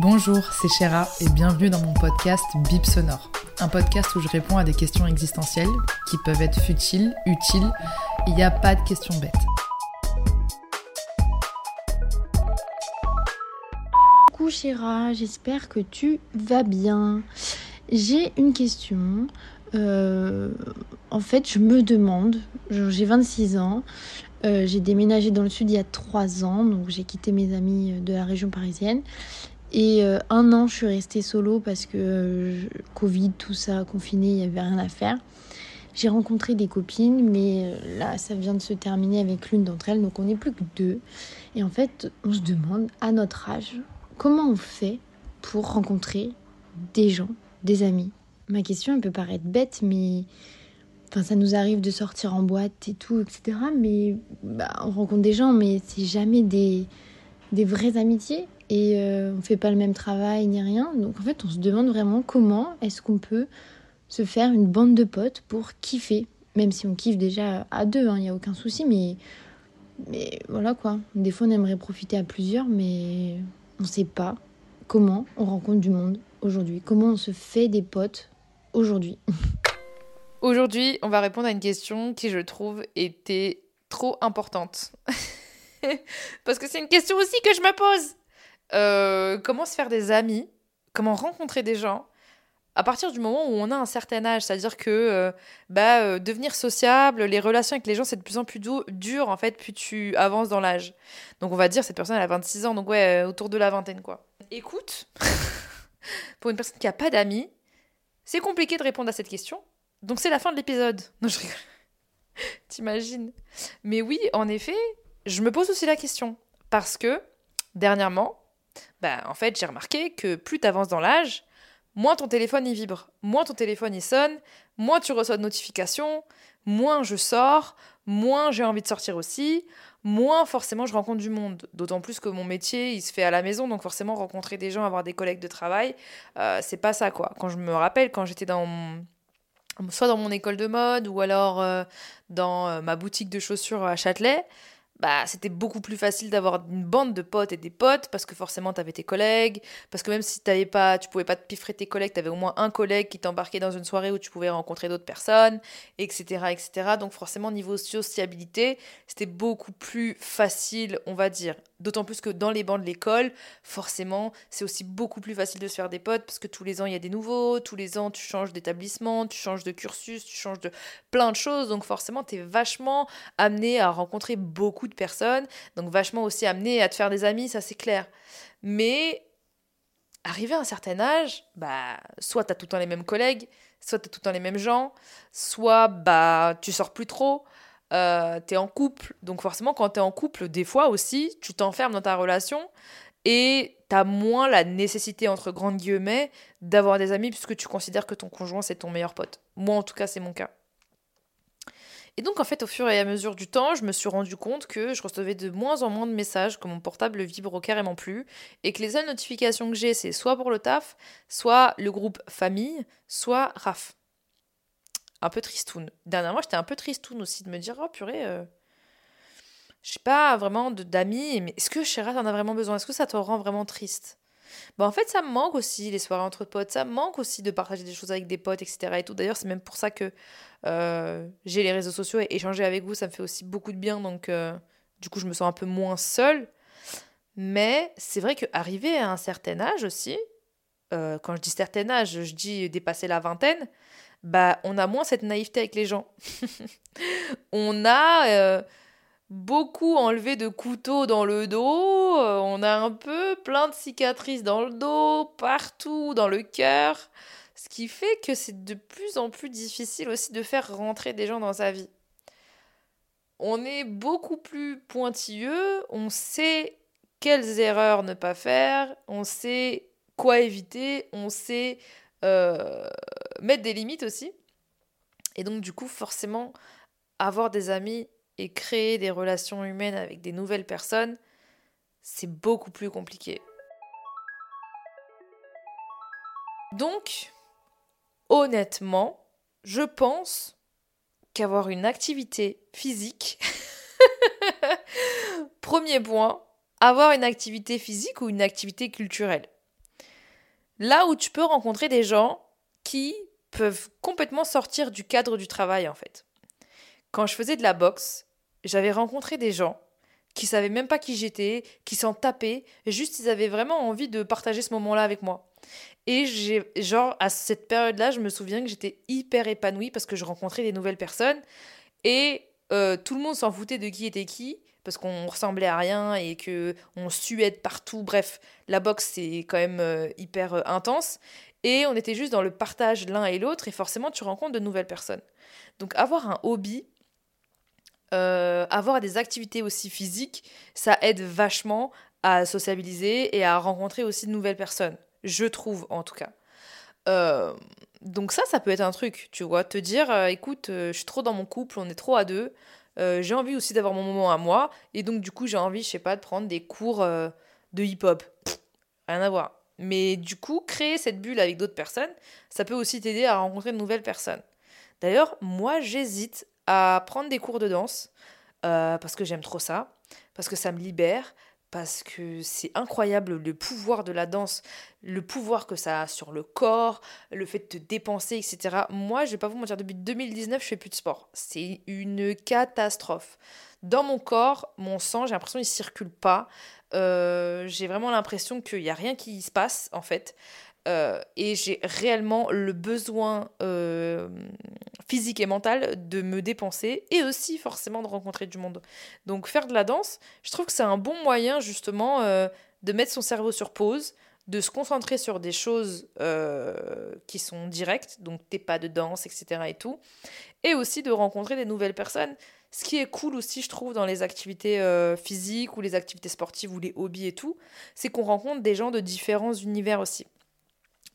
Bonjour, c'est Chéra et bienvenue dans mon podcast Bip Sonore. Un podcast où je réponds à des questions existentielles qui peuvent être futiles, utiles. Il n'y a pas de questions bêtes. Coucou Chéra, j'espère que tu vas bien. J'ai une question. Euh, en fait, je me demande, j'ai 26 ans, euh, j'ai déménagé dans le sud il y a 3 ans, donc j'ai quitté mes amis de la région parisienne. Et euh, un an, je suis restée solo parce que euh, Covid, tout ça, confiné, il n'y avait rien à faire. J'ai rencontré des copines, mais euh, là, ça vient de se terminer avec l'une d'entre elles, donc on n'est plus que deux. Et en fait, on se demande, à notre âge, comment on fait pour rencontrer des gens, des amis? Ma question, elle peut paraître bête, mais Enfin, ça nous arrive de sortir en boîte et tout, etc. Mais bah, on rencontre des gens, mais c'est jamais des, des vraies amitiés. Et euh, on fait pas le même travail ni rien. Donc en fait, on se demande vraiment comment est-ce qu'on peut se faire une bande de potes pour kiffer. Même si on kiffe déjà à deux, il n'y a aucun souci. Mais, mais voilà quoi. Des fois, on aimerait profiter à plusieurs, mais on sait pas comment on rencontre du monde aujourd'hui. Comment on se fait des potes aujourd'hui. Aujourd'hui, on va répondre à une question qui, je trouve, était trop importante. Parce que c'est une question aussi que je me pose. Euh, comment se faire des amis Comment rencontrer des gens à partir du moment où on a un certain âge, c'est-à-dire que euh, bah, euh, devenir sociable, les relations avec les gens, c'est de plus en plus dur en fait, plus tu avances dans l'âge. Donc on va dire cette personne elle a 26 ans, donc ouais, autour de la vingtaine quoi. Écoute, pour une personne qui a pas d'amis, c'est compliqué de répondre à cette question. Donc c'est la fin de l'épisode. Non, je rigole. T'imagines Mais oui, en effet, je me pose aussi la question. Parce que, dernièrement, bah, en fait, j'ai remarqué que plus tu avances dans l'âge, moins ton téléphone y vibre, moins ton téléphone y sonne, moins tu reçois de notifications, moins je sors, moins j'ai envie de sortir aussi, moins forcément je rencontre du monde. D'autant plus que mon métier, il se fait à la maison, donc forcément rencontrer des gens, avoir des collègues de travail, euh, c'est pas ça quoi. Quand je me rappelle, quand j'étais dans mon soit dans mon école de mode ou alors euh, dans euh, ma boutique de chaussures à Châtelet, bah, c'était beaucoup plus facile d'avoir une bande de potes et des potes parce que forcément tu avais tes collègues parce que même si t'avais pas tu pouvais pas te piffrer tes collègues tu avais au moins un collègue qui t'embarquait dans une soirée où tu pouvais rencontrer d'autres personnes etc etc donc forcément niveau sociabilité c'était beaucoup plus facile on va dire d'autant plus que dans les bancs de l'école forcément c'est aussi beaucoup plus facile de se faire des potes parce que tous les ans il y a des nouveaux tous les ans tu changes d'établissement tu changes de cursus tu changes de plein de choses. Donc forcément tu es vachement amené à rencontrer beaucoup de personnes, donc vachement aussi amené à te faire des amis, ça c'est clair. Mais arrivé à un certain âge, bah, soit tu as tout le temps les mêmes collègues, soit tu as tout le temps les mêmes gens, soit bah, tu sors plus trop, euh, tu es en couple. Donc forcément, quand tu es en couple, des fois aussi, tu t'enfermes dans ta relation et tu as moins la nécessité, entre grandes guillemets, d'avoir des amis puisque tu considères que ton conjoint, c'est ton meilleur pote. Moi, en tout cas, c'est mon cas. Et donc, en fait, au fur et à mesure du temps, je me suis rendu compte que je recevais de moins en moins de messages, que mon portable vibre carrément plus, et que les seules notifications que j'ai, c'est soit pour le taf, soit le groupe famille, soit RAF. Un peu tristoun. Dernièrement, j'étais un peu tristoun aussi de me dire, oh purée, euh, je sais pas vraiment d'amis, mais est-ce que Chéra t'en as vraiment besoin? Est-ce que ça te rend vraiment triste? Bah en fait, ça me manque aussi les soirées entre potes, ça me manque aussi de partager des choses avec des potes, etc. Et tout. D'ailleurs, c'est même pour ça que euh, j'ai les réseaux sociaux et échanger avec vous, ça me fait aussi beaucoup de bien. Donc, euh, du coup, je me sens un peu moins seule. Mais c'est vrai qu'arriver à un certain âge aussi, euh, quand je dis certain âge, je dis dépasser la vingtaine, bah, on a moins cette naïveté avec les gens. on a beaucoup enlevé de couteaux dans le dos, on a un peu plein de cicatrices dans le dos, partout, dans le cœur Ce qui fait que c'est de plus en plus difficile aussi de faire rentrer des gens dans sa vie. On est beaucoup plus pointilleux, on sait quelles erreurs ne pas faire, on sait quoi éviter, on sait euh, mettre des limites aussi. Et donc du coup, forcément, avoir des amis et créer des relations humaines avec des nouvelles personnes, c'est beaucoup plus compliqué. Donc, honnêtement, je pense qu'avoir une activité physique, premier point, avoir une activité physique ou une activité culturelle. Là où tu peux rencontrer des gens qui peuvent complètement sortir du cadre du travail en fait. Quand je faisais de la boxe, j'avais rencontré des gens qui savaient même pas qui j'étais, qui s'en tapaient, juste ils avaient vraiment envie de partager ce moment-là avec moi. Et genre à cette période-là, je me souviens que j'étais hyper épanouie parce que je rencontrais des nouvelles personnes et euh, tout le monde s'en foutait de qui était qui parce qu'on ressemblait à rien et que on suait partout. Bref, la boxe c'est quand même euh, hyper euh, intense et on était juste dans le partage l'un et l'autre et forcément tu rencontres de nouvelles personnes. Donc avoir un hobby, euh, avoir des activités aussi physiques, ça aide vachement à sociabiliser et à rencontrer aussi de nouvelles personnes. Je trouve en tout cas. Donc ça, ça peut être un truc, tu vois, te dire, écoute, je suis trop dans mon couple, on est trop à deux, j'ai envie aussi d'avoir mon moment à moi, et donc du coup j'ai envie, je sais pas, de prendre des cours de hip-hop. Rien à voir. Mais du coup, créer cette bulle avec d'autres personnes, ça peut aussi t'aider à rencontrer de nouvelles personnes. D'ailleurs, moi, j'hésite à prendre des cours de danse euh, parce que j'aime trop ça, parce que ça me libère, parce que c'est incroyable le pouvoir de la danse, le pouvoir que ça a sur le corps, le fait de te dépenser, etc. Moi, je vais pas vous mentir, depuis 2019, je fais plus de sport. C'est une catastrophe. Dans mon corps, mon sang, j'ai l'impression qu'il circule pas. Euh, j'ai vraiment l'impression qu'il n'y a rien qui se passe, en fait. Euh, et j'ai réellement le besoin euh, physique et mental de me dépenser et aussi forcément de rencontrer du monde. Donc faire de la danse, je trouve que c'est un bon moyen justement de mettre son cerveau sur pause, de se concentrer sur des choses qui sont directes, donc tes pas de danse, etc. et tout, et aussi de rencontrer des nouvelles personnes. Ce qui est cool aussi, je trouve, dans les activités euh, physiques ou les activités sportives ou les hobbies et tout, c'est qu'on rencontre des gens de différents univers aussi.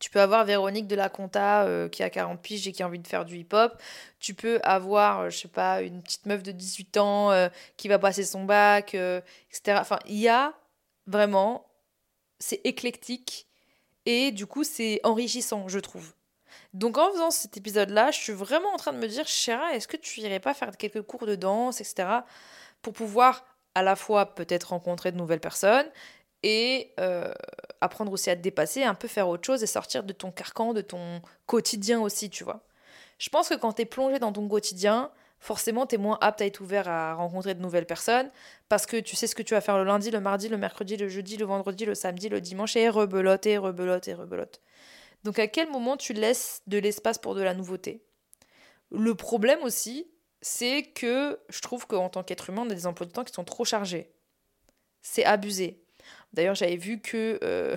Tu peux avoir Véronique de la Conta euh, qui a 40 piges et qui a envie de faire du hip-hop. Tu peux avoir, euh, je sais pas, une petite meuf de 18 ans qui va passer son bac, etc. Enfin, il y a vraiment, c'est éclectique et du coup, c'est enrichissant, je trouve. Donc en faisant cet épisode-là, je suis vraiment en train de me dire, Chéra, est-ce que tu irais pas faire quelques cours de danse, etc., pour pouvoir à la fois peut-être rencontrer de nouvelles personnes et euh, apprendre aussi à te dépasser, un peu faire autre chose et sortir de ton carcan, de ton quotidien aussi, tu vois. Je pense que quand tu es plongé dans ton quotidien, forcément, tu es moins apte à être ouvert à rencontrer de nouvelles personnes parce que tu sais ce que tu vas faire le lundi, le mardi, le mercredi, le jeudi, le vendredi, le samedi, le dimanche et rebelote et rebelote et rebelote. Donc à quel moment tu laisses de l'espace pour de la nouveauté? Le problème aussi, c'est que je trouve qu'en tant qu'être humain, on a des emplois de temps qui sont trop chargés. C'est abusé. D'ailleurs, j'avais vu que euh,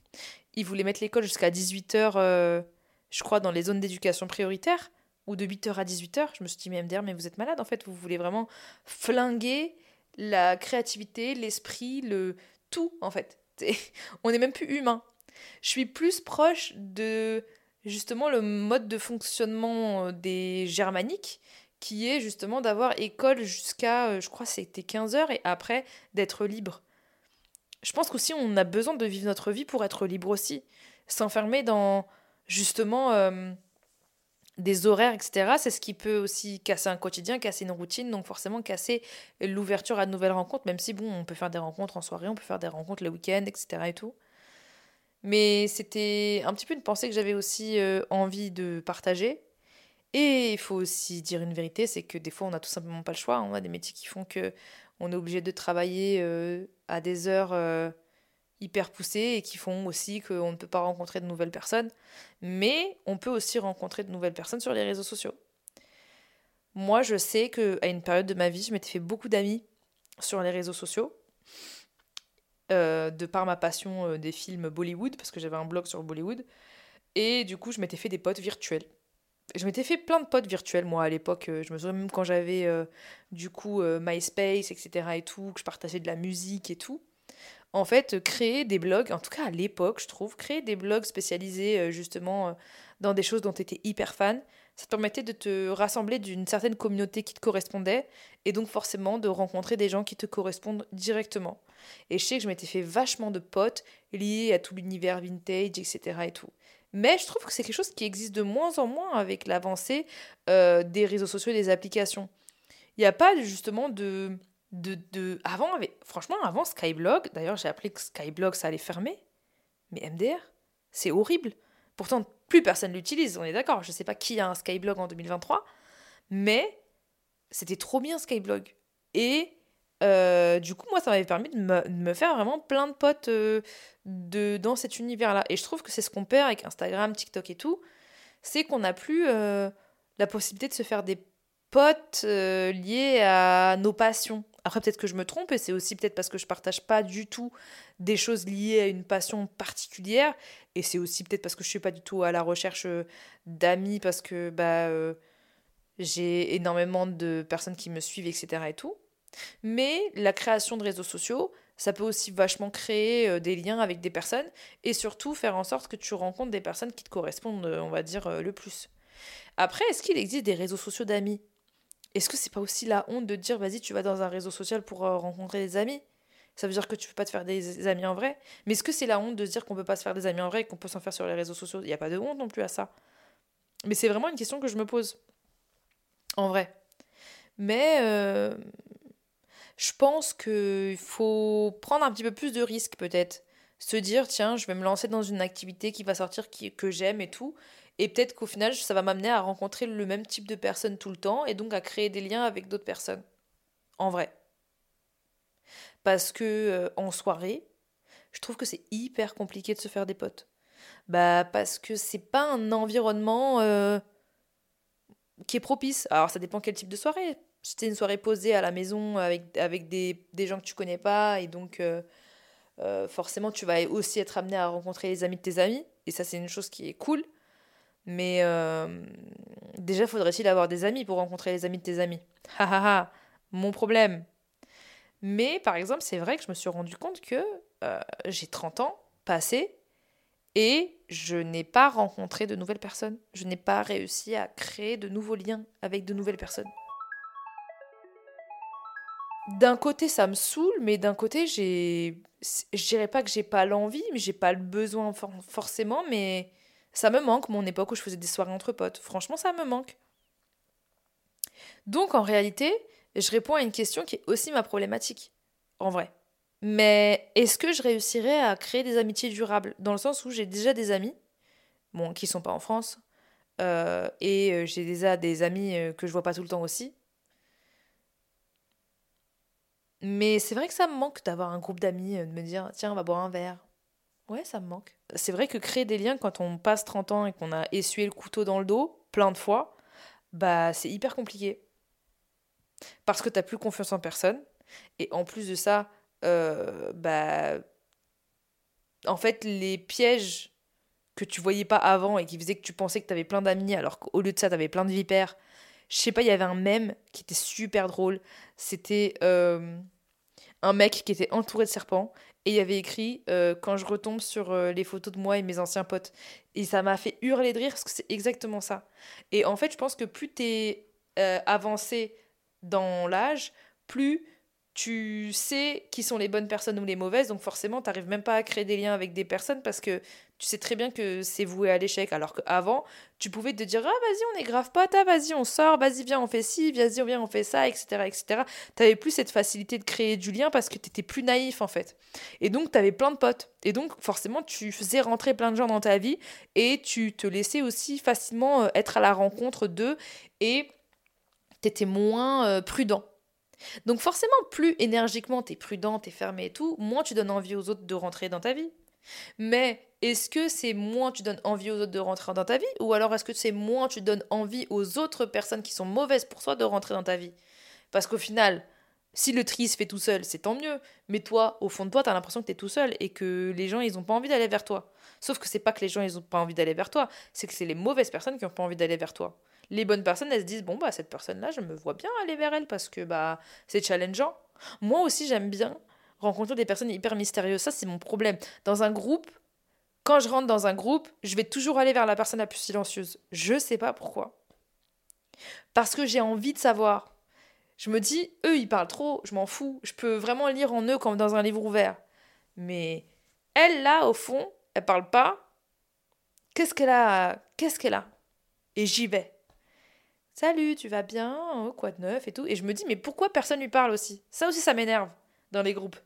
ils voulaient mettre l'école jusqu'à 18h, euh, je crois, dans les zones d'éducation prioritaire, ou de 8h à 18h. Je me suis dit, mais MDR, mais vous êtes malade, en fait, vous voulez vraiment flinguer la créativité, l'esprit, le tout, en fait. on n'est même plus humain. Je suis plus proche de justement le mode de fonctionnement euh, des germaniques qui est justement d'avoir école jusqu'à, euh, je crois, c'était 15 heures et après d'être libre. Je pense qu'aussi on a besoin de vivre notre vie pour être libre aussi. S'enfermer dans justement euh, des horaires, etc., c'est ce qui peut aussi casser un quotidien, casser une routine, donc forcément casser l'ouverture à de nouvelles rencontres, même si bon, on peut faire des rencontres en soirée, on peut faire des rencontres le week-end, etc. et tout. Mais c'était un petit peu une pensée que j'avais aussi euh, envie de partager. Et il faut aussi dire une vérité, c'est que des fois on n'a tout simplement pas le choix. On a des métiers qui font que on est obligé de travailler euh, à des heures euh, hyper poussées et qui font aussi qu'on ne peut pas rencontrer de nouvelles personnes. Mais on peut aussi rencontrer de nouvelles personnes sur les réseaux sociaux. Moi, je sais qu'à une période de ma vie, je m'étais fait beaucoup d'amis sur les réseaux sociaux. Euh, de par ma passion euh, des films Bollywood, parce que j'avais un blog sur Bollywood. Et du coup, je m'étais fait des potes virtuels. Je m'étais fait plein de potes virtuels, moi, à l'époque. Je me souviens même quand j'avais, du coup, MySpace, etc. et tout, que je partageais de la musique et tout en fait, créer des blogs, en tout cas à l'époque, je trouve, créer des blogs spécialisés euh, justement euh, dans des choses dont tu étais hyper fan, ça te permettait de te rassembler d'une certaine communauté qui te correspondait et donc forcément de rencontrer des gens qui te correspondent directement. Et je sais que je m'étais fait vachement de potes liés à tout l'univers vintage, etc. et tout. Mais je trouve que c'est quelque chose qui existe de moins en moins avec l'avancée euh, des réseaux sociaux et des applications. Il n'y a pas justement de de, avant, franchement, avant Skyblog, d'ailleurs j'ai appris que Skyblog ça allait fermer, mais MDR, c'est horrible. Pourtant, plus personne l'utilise, on est d'accord. Je sais pas qui a un Skyblog en 2023, mais c'était trop bien Skyblog. Et euh, du coup, moi, ça m'avait permis de me, faire vraiment plein de potes euh, de, dans cet univers-là. Et je trouve que c'est ce qu'on perd avec Instagram, TikTok et tout, c'est qu'on n'a plus euh, la possibilité de se faire des potes liés à nos passions. Après, peut-être que je me trompe, et c'est aussi peut-être parce que je partage pas du tout des choses liées à une passion particulière, et c'est aussi peut-être parce que je suis pas du tout à la recherche d'amis, parce que bah, j'ai énormément de personnes qui me suivent, etc. et tout. Mais la création de réseaux sociaux, ça peut aussi vachement créer euh, des liens avec des personnes, et surtout faire en sorte que tu rencontres des personnes qui te correspondent, on va dire, le plus. Après, est-ce qu'il existe des réseaux sociaux d'amis? Est-ce que c'est pas aussi la honte de dire vas-y tu vas dans un réseau social pour euh, rencontrer des amis? Ça veut dire que tu peux pas te faire des amis en vrai. Mais est-ce que c'est la honte de dire qu'on peut pas se faire des amis en vrai et qu'on peut s'en faire sur les réseaux sociaux? Il n'y a pas de honte non plus à ça. Mais c'est vraiment une question que je me pose. En vrai. Mais euh, je pense qu'il faut prendre un petit peu plus de risques peut-être se dire tiens je vais me lancer dans une activité qui va sortir que j'aime et tout et peut-être qu'au final, ça va m'amener à rencontrer le même type de personnes tout le temps et donc à créer des liens avec d'autres personnes. En vrai. Parce que euh, en soirée, je trouve que c'est hyper compliqué de se faire des potes. Bah parce que c'est pas un environnement euh, qui est propice. Alors ça dépend quel type de soirée. C'est une soirée posée à la maison avec, avec des, des gens que tu connais pas et donc euh, forcément tu vas aussi être amené à rencontrer les amis de tes amis et ça c'est une chose qui est cool. Mais euh, déjà, faudrait-il avoir des amis pour rencontrer les amis de tes amis? Mon problème. Mais par exemple, c'est vrai que je me suis rendu compte que euh, j'ai 30 ans passés et je n'ai pas rencontré de nouvelles personnes. Je n'ai pas réussi à créer de nouveaux liens avec de nouvelles personnes. D'un côté, ça me saoule, mais d'un côté, j'ai. Je dirais pas que j'ai pas l'envie, mais j'ai pas le besoin forcément, mais ça me manque, mon époque où je faisais des soirées entre potes. Franchement, ça me manque. Donc, en réalité, je réponds à une question qui est aussi ma problématique, en vrai. Mais est-ce que je réussirais à créer des amitiés durables Dans le sens où j'ai déjà des amis, bon, qui sont pas en France, euh, et euh, j'ai déjà des amis euh, que je vois pas tout le temps aussi. Mais c'est vrai que ça me manque d'avoir un groupe d'amis, de me dire, tiens, on va boire un verre. Ouais, ça me manque. C'est vrai que créer des liens quand on passe 30 ans et qu'on a essuyé le couteau dans le dos plein de fois, bah c'est hyper compliqué. Parce que t'as plus confiance en personne. Et en plus de ça, euh, bah en fait les pièges que tu voyais pas avant et qui faisaient que tu pensais que t'avais plein d'amis alors qu'au lieu de ça t'avais plein de vipères. Je sais pas, il y avait un mème qui était super drôle. C'était euh, un mec qui était entouré de serpents et il y avait écrit euh, quand je retombe sur euh, les photos de moi et mes anciens potes. Et ça m'a fait hurler de rire parce que c'est exactement ça. Et en fait, je pense que plus tu es euh, avancé dans l'âge, plus tu sais qui sont les bonnes personnes ou les mauvaises, donc forcément, tu n'arrives même pas à créer des liens avec des personnes parce que tu sais très bien que c'est voué à l'échec. Alors qu'avant, tu pouvais te dire Ah, vas-y, on est grave potes, ah, vas-y, on sort, vas-y, viens, on fait ci, vas-y, viens, on fait ça, etc. etc. Tu avais plus cette facilité de créer du lien parce que tu étais plus naïf en fait. Et donc, tu avais plein de potes. Et donc, forcément, tu faisais rentrer plein de gens dans ta vie et tu te laissais aussi facilement euh, être à la rencontre d'eux et tu étais moins euh, prudent. Donc forcément, plus énergiquement t'es prudent, t'es fermé et tout, moins tu donnes envie aux autres de rentrer dans ta vie. Mais est-ce que c'est moins tu donnes envie aux autres de rentrer dans ta vie? Ou alors est-ce que c'est moins tu donnes envie aux autres personnes qui sont mauvaises pour toi de rentrer dans ta vie? Parce qu'au final, Si le tri se fait tout seul, c'est tant mieux. Mais toi, au fond de toi, t'as l'impression que t'es tout seul et que les gens, ils ont pas envie d'aller vers toi. Sauf que c'est pas que les gens, ils ont pas envie d'aller vers toi, c'est que c'est les mauvaises personnes qui ont pas envie d'aller vers toi. Les bonnes personnes, elles se disent, bon, bah, cette personne-là, je me vois bien aller vers elle parce que, bah, c'est challengeant. Moi aussi, j'aime bien rencontrer des personnes hyper mystérieuses. Ça, c'est mon problème. Dans un groupe, quand je rentre dans un groupe, je vais toujours aller vers la personne la plus silencieuse. Je sais pas pourquoi. Parce que j'ai envie de savoir. Je me dis, eux, ils parlent trop, je m'en fous. Je peux vraiment lire en eux comme dans un livre ouvert. Mais elle, là, au fond, elle parle pas. Qu'est-ce qu'elle a Qu'est-ce qu'elle a? Et j'y vais. Salut, tu vas bien? Oh, Quoi de neuf et tout. Et je me dis, mais pourquoi personne lui parle aussi? Ça aussi, ça m'énerve dans les groupes.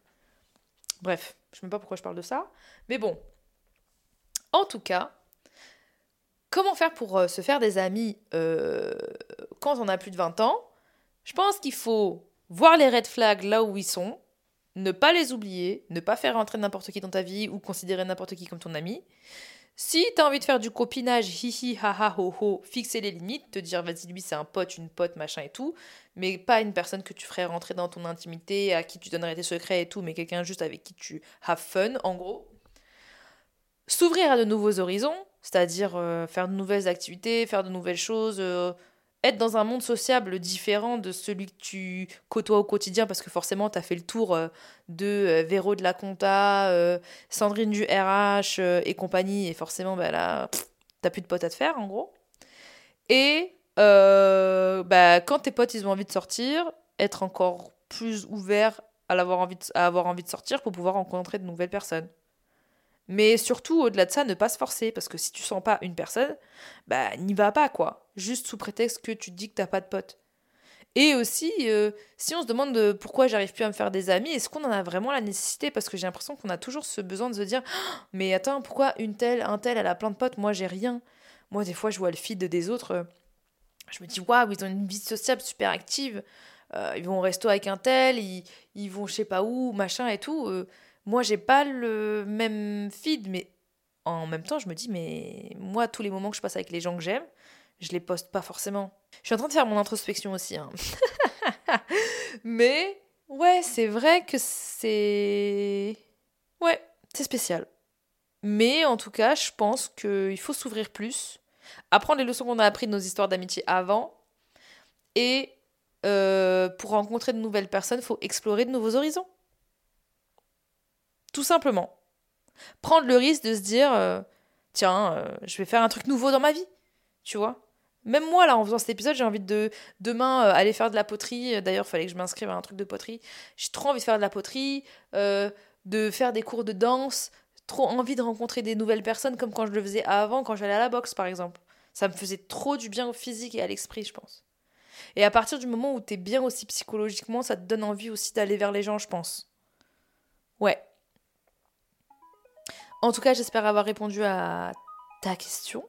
Bref, je ne sais pas pourquoi je parle de ça. Mais bon. En tout cas, comment faire pour euh, se faire des amis euh, quand on a plus de 20 ans? Je pense qu'il faut voir les red flags là où ils sont, ne pas les oublier, ne pas faire rentrer n'importe qui dans ta vie ou considérer n'importe qui comme ton ami. Si tu as envie de faire du copinage, hihi, haha, ho, ho, fixer les limites, te dire vas-y, lui c'est un pote, une pote, machin et tout, mais pas une personne que tu ferais rentrer dans ton intimité, à qui tu donnerais tes secrets et tout, mais quelqu'un juste avec qui tu have fun, en gros. S'ouvrir à de nouveaux horizons, c'est-à-dire euh, faire de nouvelles activités, faire de nouvelles choses, euh, être dans un monde sociable différent de celui que tu côtoies au quotidien, parce que forcément, tu as fait le tour euh, de euh, Véro de la Compta, euh, Sandrine du RH et compagnie, et forcément, bah, là, t'as plus de potes à te faire, en gros. Et bah, quand tes potes, ils ont envie de sortir, être encore plus ouvert à, avoir envie à avoir envie de sortir pour pouvoir rencontrer de nouvelles personnes. Mais surtout, au-delà de ça, ne pas se forcer, parce que si tu sens pas une personne, bah n'y va pas, quoi. Juste sous prétexte que tu te dis que t'as pas de potes. Et aussi, euh, si on se demande pourquoi j'arrive plus à me faire des amis, est-ce qu'on en a vraiment la nécessité? Parce que j'ai l'impression qu'on a toujours ce besoin de se dire «Ah, Mais attends, pourquoi une telle, un tel, elle a plein de potes, moi j'ai rien Moi, des fois, je vois le feed des autres, euh, je me dis Waouh, ils ont une vie sociable super active, euh, ils vont au resto avec un tel, ils, ils vont je sais pas où, machin et tout moi j'ai pas le même feed, mais en même temps je me dis, mais moi tous les moments que je passe avec les gens que j'aime, je les poste pas forcément. Je suis en train de faire mon introspection aussi. Hein. mais ouais, c'est vrai que c'est... Ouais, c'est spécial. Mais en tout cas, je pense qu'il faut s'ouvrir plus, apprendre les leçons qu'on a apprises de nos histoires d'amitié avant, et euh, pour rencontrer de nouvelles personnes, il faut explorer de nouveaux horizons. Tout simplement. Prendre le risque de se dire euh, tiens, euh, je vais faire un truc nouveau dans ma vie. Tu vois Même moi, là, en faisant cet épisode, j'ai envie de demain euh, aller faire de la poterie. D'ailleurs, il fallait que je m'inscrive à un truc de poterie. J'ai trop envie de faire de la poterie, de faire des cours de danse, trop envie de rencontrer des nouvelles personnes comme quand je le faisais avant, quand j'allais à la boxe, par exemple. Ça me faisait trop du bien au physique et à l'esprit, je pense. Et à partir du moment où t'es bien aussi psychologiquement, ça te donne envie aussi d'aller vers les gens, je pense. Ouais. En tout cas, j'espère avoir répondu à ta question.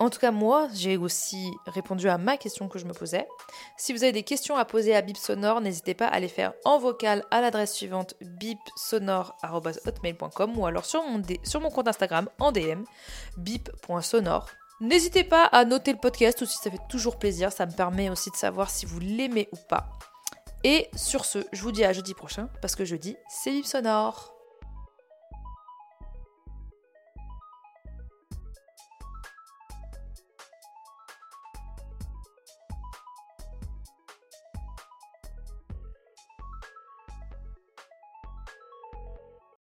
En tout cas, moi, j'ai aussi répondu à ma question que je me posais. Si vous avez des questions à poser à Bip Sonore, n'hésitez pas à les faire en vocal à l'adresse suivante bipsonore.hotmail.com ou alors sur mon, sur mon compte Instagram en DM bip.sonore. N'hésitez pas à noter le podcast aussi, ça fait toujours plaisir, ça me permet aussi de savoir si vous l'aimez ou pas. Et sur ce, je vous dis à jeudi prochain, parce que jeudi, c'est Bip Sonore.